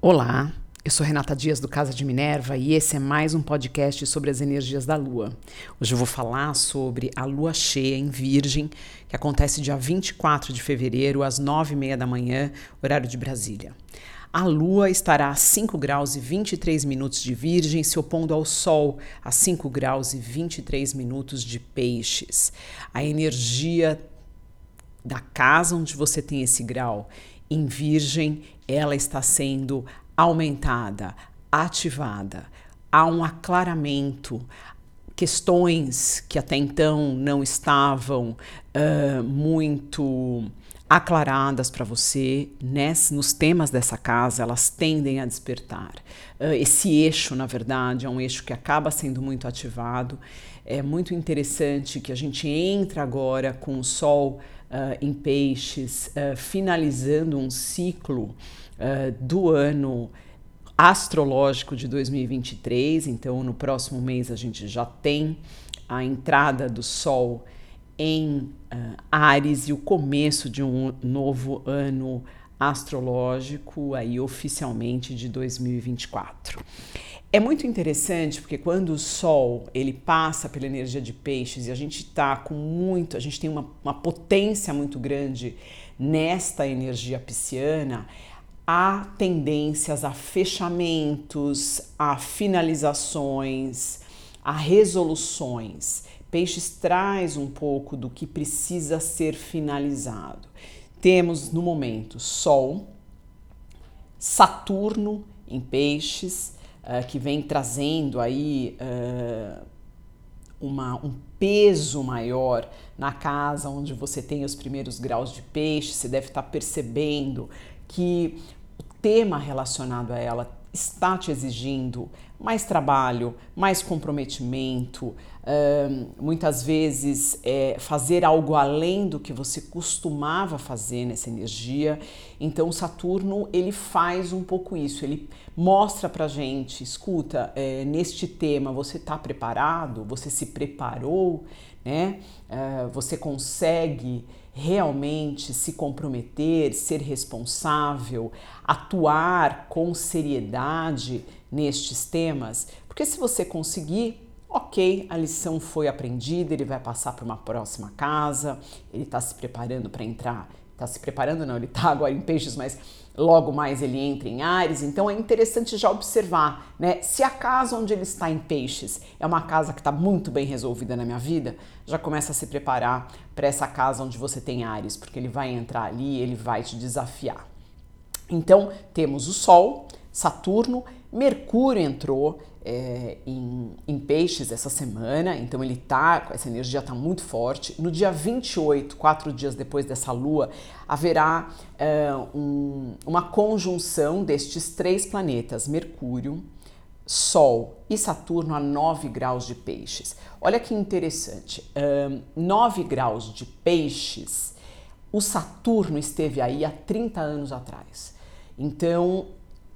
Olá, eu sou Renata Dias do Casa de Minerva e esse é mais um podcast sobre as energias da Lua. Hoje eu vou falar sobre a Lua cheia em Virgem, que acontece dia 24 de fevereiro, às 9h30 da manhã, horário de Brasília. A Lua estará a 5 graus e 23 minutos de Virgem, se opondo ao Sol a 5 graus e 23 minutos de Peixes. A energia da casa onde você tem esse grau em Virgem, ela está sendo aumentada, ativada. Há um aclaramento, questões que até então não estavam uh, muito aclaradas para você nesse, nos temas dessa casa, elas tendem a despertar. Uh, esse eixo, na verdade, é um eixo que acaba sendo muito ativado. É muito interessante que a gente entra agora com o Sol uh, em Peixes, uh, finalizando um ciclo do ano astrológico de 2023. Então, no próximo mês, a gente já tem a entrada do Sol em Ares e o começo de um novo ano astrológico aí oficialmente de 2024. É muito interessante porque quando o Sol ele passa pela energia de peixes e a gente está com muito, a gente tem uma, uma potência muito grande nesta energia pisciana, há tendências a fechamentos, a finalizações, a resoluções. Peixes traz um pouco do que precisa ser finalizado. Temos no momento Sol, Saturno em Peixes, uh, que vem trazendo aí uh, uma, um peso maior na casa onde você tem os primeiros graus de peixe, você deve estar percebendo que o tema relacionado a ela está te exigindo mais trabalho, mais comprometimento, muitas vezes é, fazer algo além do que você costumava fazer nessa energia. Então, Saturno ele faz um pouco isso, ele mostra pra gente: escuta, é, neste tema você está preparado, você se preparou, né? Você consegue realmente se comprometer, ser responsável, atuar com seriedade nestes temas? Porque se você conseguir, ok, a lição foi aprendida, ele vai passar para uma próxima casa, ele está se preparando para entrar. Está se preparando, não, ele está agora em peixes, mas logo mais ele entra em Ares, então é interessante já observar, né? Se a casa onde ele está em peixes é uma casa que está muito bem resolvida na minha vida, já começa a se preparar para essa casa onde você tem Ares, porque ele vai entrar ali, ele vai te desafiar. Então temos o Sol, Saturno, Mercúrio entrou é, em, em, peixes essa semana, então ele tá, essa energia está muito forte. No dia 28, quatro dias depois dessa lua, haverá é, um, uma conjunção destes três planetas, Mercúrio, Sol e Saturno a 9 graus de peixes. Olha que interessante, um, 9 graus de peixes, o Saturno esteve aí há 30 anos atrás. Então,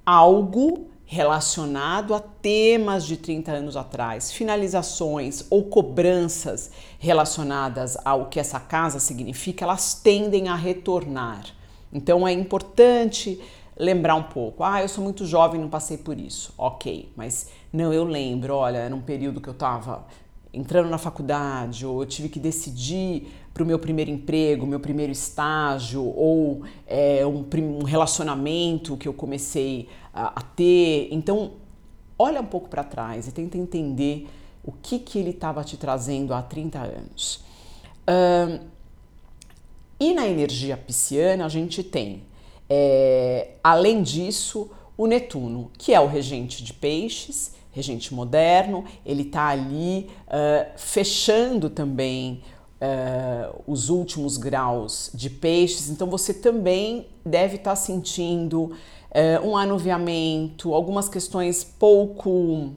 algo relacionado a temas de 30 anos atrás, finalizações ou cobranças relacionadas ao que essa casa significa, elas tendem a retornar. Então é importante lembrar um pouco. Ah, eu sou muito jovem, não passei por isso. Ok, mas não, eu lembro, olha, era um período que eu estava entrando na faculdade, ou eu tive que decidir para o meu primeiro emprego, meu primeiro estágio, ou é, um, um, relacionamento que eu comecei a, a, ter. Então, olha um pouco para trás e tenta entender o que, que ele estava te trazendo há 30 anos. E na energia pisciana, a gente tem, é, além disso, o Netuno, que é o regente de peixes, regente moderno, ele está ali uh, fechando também uh, os últimos graus de peixes, então você também deve estar tá sentindo uh, um anuviamento, algumas questões pouco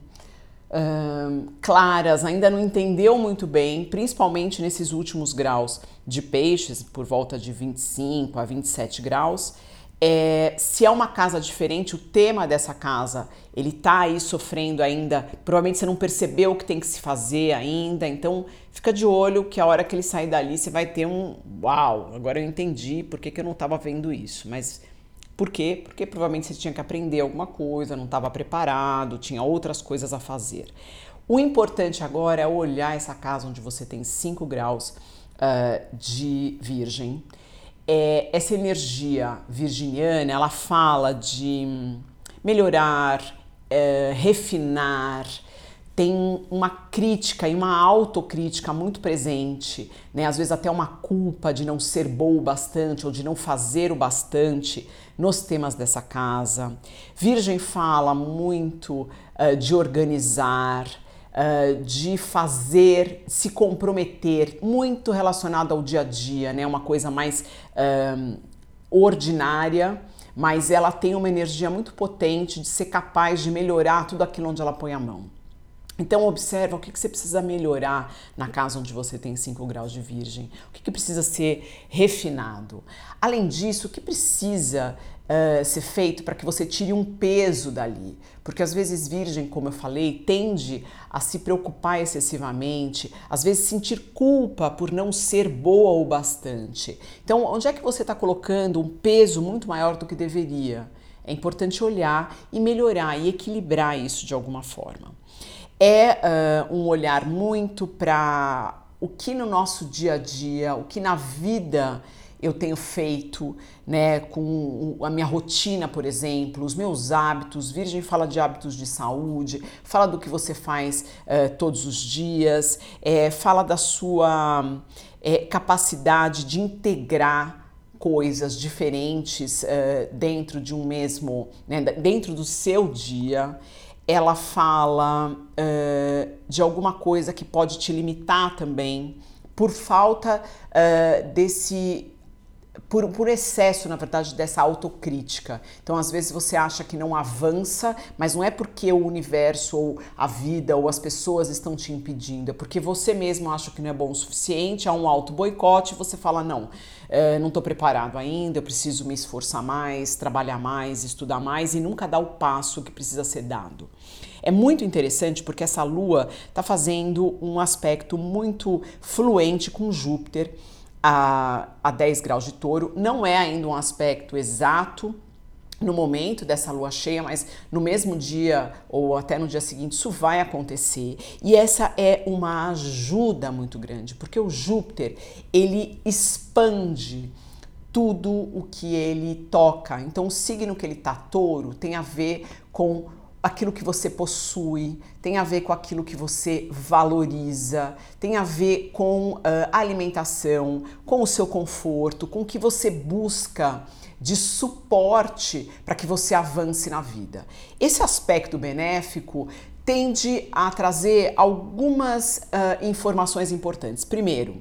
claras, ainda não entendeu muito bem, principalmente nesses últimos graus de peixes, por volta de 25 a 27 graus. É, se é uma casa diferente, o tema dessa casa, ele tá aí sofrendo ainda, provavelmente você não percebeu o que tem que se fazer ainda, então fica de olho que a hora que ele sair dali você vai ter um uau, agora eu entendi por que, que eu não estava vendo isso, mas Por quê? Porque provavelmente você tinha que aprender alguma coisa, não estava preparado, tinha outras coisas a fazer. O importante agora é olhar essa casa onde você tem 5 graus uh, de virgem. É, essa energia virginiana, ela fala de melhorar, uh, refinar, tem uma crítica e uma autocrítica muito presente, né? às vezes até uma culpa de não ser boa o bastante ou de não fazer o bastante nos temas dessa casa. Virgem fala muito uh, de organizar, uh, de fazer, se comprometer, muito relacionado ao dia a dia, né? uma coisa mais uh, ordinária mas ela tem uma energia muito potente de ser capaz de melhorar tudo aquilo onde ela põe a mão. Então observa o que, que você precisa melhorar na casa onde você tem 5 graus de virgem, o que, que precisa ser refinado. Além disso, o que precisa uh, ser feito para que você tire um peso dali? Porque às vezes virgem, como eu falei, tende a se preocupar excessivamente, às vezes sentir culpa por não ser boa o bastante. Então, onde é que você está colocando um peso muito maior do que deveria? É importante olhar e melhorar e equilibrar isso de alguma forma é uh, um olhar muito para o que no nosso dia a dia, o que na vida eu tenho feito, né, com a minha rotina, por exemplo, os meus hábitos. Virgem fala de hábitos de saúde, fala do que você faz uh, todos os dias, é, fala da sua é, capacidade de integrar coisas diferentes dentro de um mesmo, né, dentro do seu dia ela fala uh, de alguma coisa que pode te limitar também, por falta uh, desse. Por, por excesso, na verdade, dessa autocrítica. Então, às vezes você acha que não avança, mas não é porque o universo, ou a vida, ou as pessoas estão te impedindo, é porque você mesmo acha que não é bom o suficiente, há um auto-boicote e você fala: não, uh, não estou preparado ainda, eu preciso me esforçar mais, trabalhar mais, estudar mais e nunca dar o passo que precisa ser dado. É muito interessante porque essa lua está fazendo um aspecto muito fluente com Júpiter a, a 10 graus de touro. Não é ainda um aspecto exato no momento dessa lua cheia, mas no mesmo dia ou até no dia seguinte isso vai acontecer. E essa é uma ajuda muito grande, porque o Júpiter, ele expande tudo o que ele toca. Então o signo que ele tá touro tem a ver com aquilo que você possui, tem a ver com aquilo que você valoriza, tem a ver com uh, alimentação, com o seu conforto, com o que você busca de suporte para que você avance na vida. Esse aspecto benéfico tende a trazer algumas uh, informações importantes. Primeiro,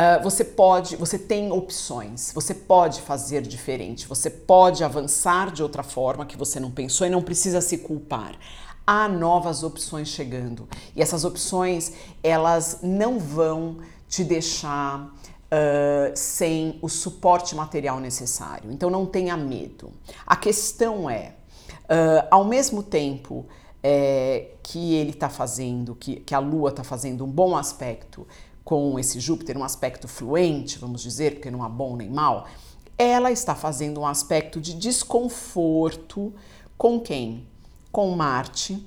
Uh, você pode, você tem opções, você pode fazer diferente, você pode avançar de outra forma que você não pensou e não precisa se culpar. Há novas opções chegando e essas opções elas não vão te deixar uh, sem o suporte material necessário. Então não tenha medo. A questão é, uh, ao mesmo tempo é, que ele está fazendo, que, que a Lua está fazendo um bom aspecto com esse Júpiter, um aspecto fluente, vamos dizer, porque não há bom nem mal, ela está fazendo um aspecto de desconforto com quem? Com Marte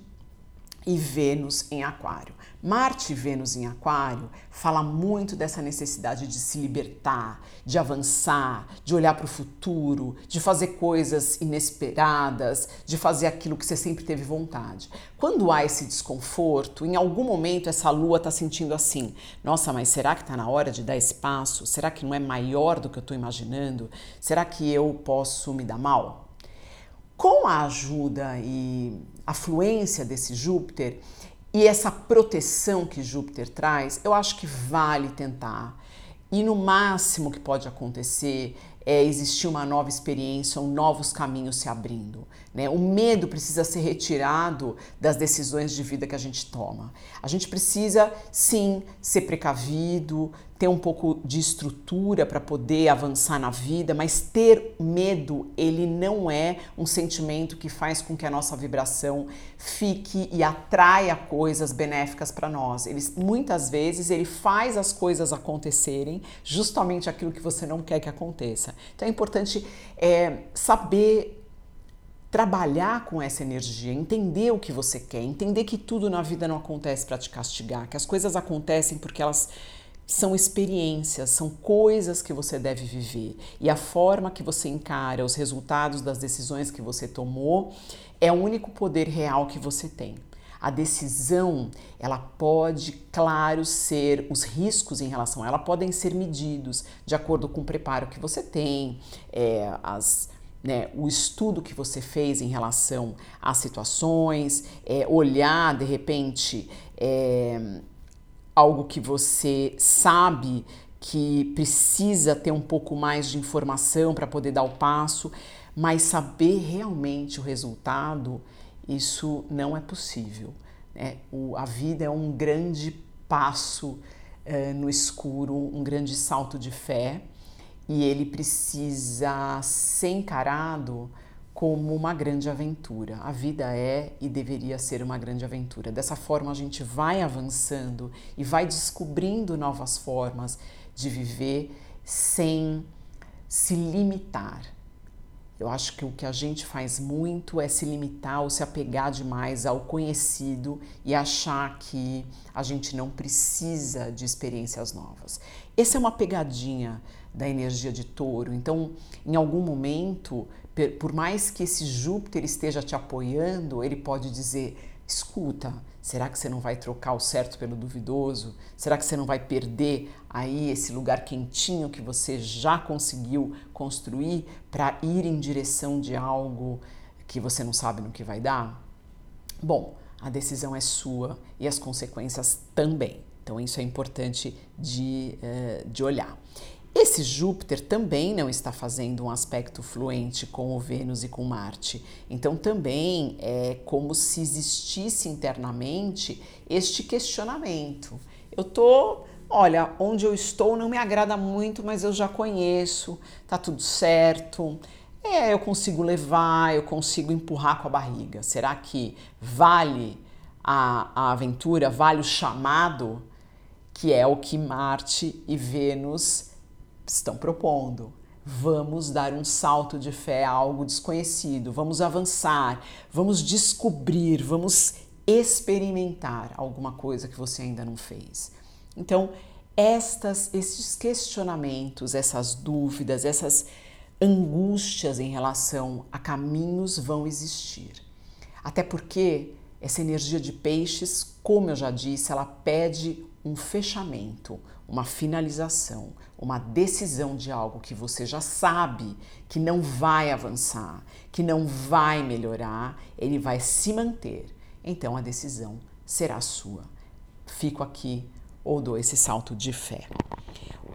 e Vênus em Aquário. Marte e Vênus em Aquário fala muito dessa necessidade de se libertar, de avançar, de olhar para o futuro, de fazer coisas inesperadas, de fazer aquilo que você sempre teve vontade. Quando há esse desconforto, em algum momento essa lua está sentindo assim: nossa, mas será que está na hora de dar espaço? Será que não é maior do que eu estou imaginando? Será que eu posso me dar mal? Com a ajuda e a fluência desse Júpiter, e essa proteção que Júpiter traz, eu acho que vale tentar. E no máximo que pode acontecer é existir uma nova experiência ou novos caminhos se abrindo. Né? O medo precisa ser retirado das decisões de vida que a gente toma. A gente precisa, sim, ser precavido, ter um pouco de estrutura para poder avançar na vida, mas ter medo, ele não é um sentimento que faz com que a nossa vibração fique e atraia coisas benéficas para nós. Ele, muitas vezes ele faz as coisas acontecerem justamente aquilo que você não quer que aconteça. Então é importante é, saber trabalhar com essa energia, entender o que você quer, entender que tudo na vida não acontece para te castigar, que as coisas acontecem porque elas são experiências, são coisas que você deve viver. E a forma que você encara os resultados das decisões que você tomou é o único poder real que você tem. A decisão, ela pode, claro, ser os riscos em relação a ela podem ser medidos de acordo com o preparo que você tem, é, as né, o estudo que você fez em relação às situações, é, olhar de repente é, algo que você sabe que precisa ter um pouco mais de informação para poder dar o passo, mas saber realmente o resultado, isso não é possível. Né? O, a vida é um grande passo é, no escuro, um grande salto de fé e ele precisa ser encarado como uma grande aventura. A vida é e deveria ser uma grande aventura. Dessa forma, a gente vai avançando e vai descobrindo novas formas de viver sem se limitar. Eu acho que o que a gente faz muito é se limitar ou se apegar demais ao conhecido e achar que a gente não precisa de experiências novas. Essa é uma pegadinha da energia de touro. Então, em algum momento, por mais que esse Júpiter esteja te apoiando, ele pode dizer: escuta, será que você não vai trocar o certo pelo duvidoso? Será que você não vai perder aí esse lugar quentinho que você já conseguiu construir para ir em direção de algo que você não sabe no que vai dar? Bom, a decisão é sua e as consequências também. Então, isso é importante de, uh, de olhar. Esse Júpiter também não está fazendo um aspecto fluente com o Vênus e com Marte. Então, também é como se existisse internamente este questionamento. Eu tô, olha, onde eu estou não me agrada muito, mas eu já conheço, tá tudo certo. É, eu consigo levar, eu consigo empurrar com a barriga. Será que vale a, a aventura, vale o chamado, que é o que Marte e Vênus estão propondo. Vamos dar um salto de fé a algo desconhecido, vamos avançar, vamos descobrir, vamos experimentar alguma coisa que você ainda não fez. Então, estas, esses questionamentos, essas dúvidas, essas angústias em relação a caminhos vão existir. Até porque essa energia de peixes, como eu já disse, ela pede um fechamento, uma finalização, uma decisão de algo que você já sabe que não vai avançar, que não vai melhorar, ele vai se manter. Então a decisão será sua. Fico aqui ou dou esse salto de fé.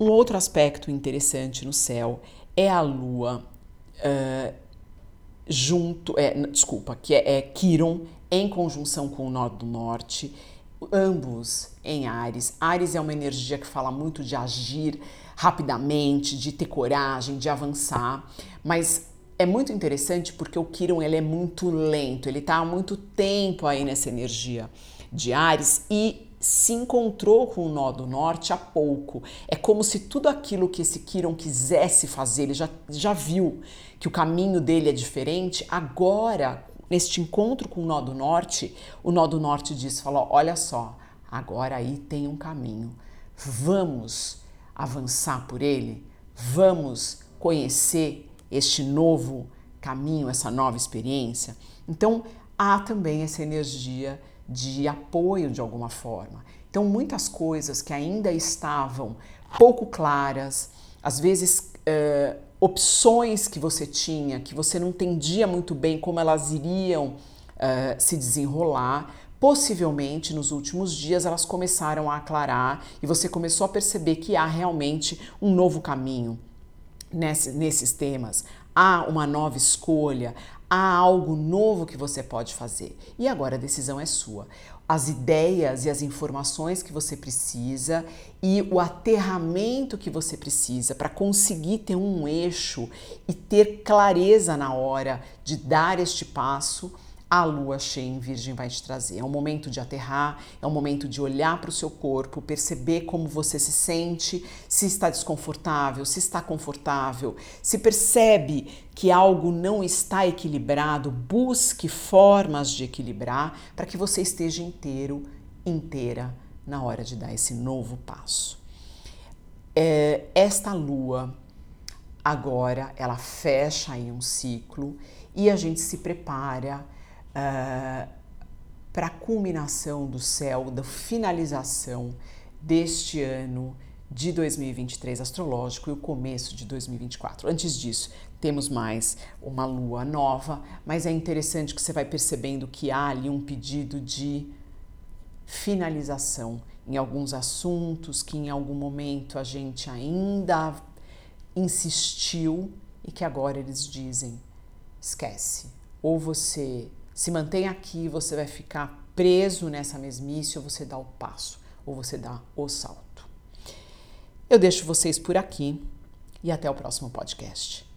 Um outro aspecto interessante no céu é a lua uh, junto, é, desculpa, que é, é Quiron em conjunção com o nó do norte ambos em Ares. Ares é uma energia que fala muito de agir rapidamente, de ter coragem, de avançar, mas é muito interessante porque o Kiron ele é muito lento, ele está há muito tempo aí nessa energia de Ares e se encontrou com o nó do norte há pouco. É como se tudo aquilo que esse Kiron quisesse fazer, ele já, já viu que o caminho dele é diferente, agora neste encontro com o nó do norte, o nó do norte diz, falou, olha só, agora aí tem um caminho. Vamos avançar por ele? Vamos conhecer este novo caminho, essa nova experiência? Então, há também essa energia de apoio de alguma forma. Então, muitas coisas que ainda estavam pouco claras, às vezes uh, opções que você tinha, que você não entendia muito bem como elas iriam uh, se desenrolar, possivelmente nos últimos dias elas começaram a aclarar e você começou a perceber que há realmente um novo caminho nesse, nesses temas. Há uma nova escolha, há algo novo que você pode fazer. E agora a decisão é sua. As ideias e as informações que você precisa e o aterramento que você precisa para conseguir ter um eixo e ter clareza na hora de dar este passo a lua cheia em Virgem vai te trazer. É um momento de aterrar, é um momento de olhar para o seu corpo, perceber como você se sente, se está desconfortável, se está confortável, se percebe que algo não está equilibrado, busque formas de equilibrar para que você esteja inteiro, inteira na hora de dar esse novo passo. É, esta lua agora ela fecha aí um ciclo e a gente se prepara uh, para a culminação do céu, da finalização deste ano de 2023 astrológico e o começo de 2024. Antes disso, temos mais uma lua nova, mas é interessante que você vai percebendo que há ali um pedido de finalização em alguns assuntos que em algum momento a gente ainda insistiu e que agora eles dizem: esquece, ou você se mantém aqui, você vai ficar preso nessa mesmice, ou você dá o passo, ou você dá o salto. Eu deixo vocês por aqui e até o próximo podcast.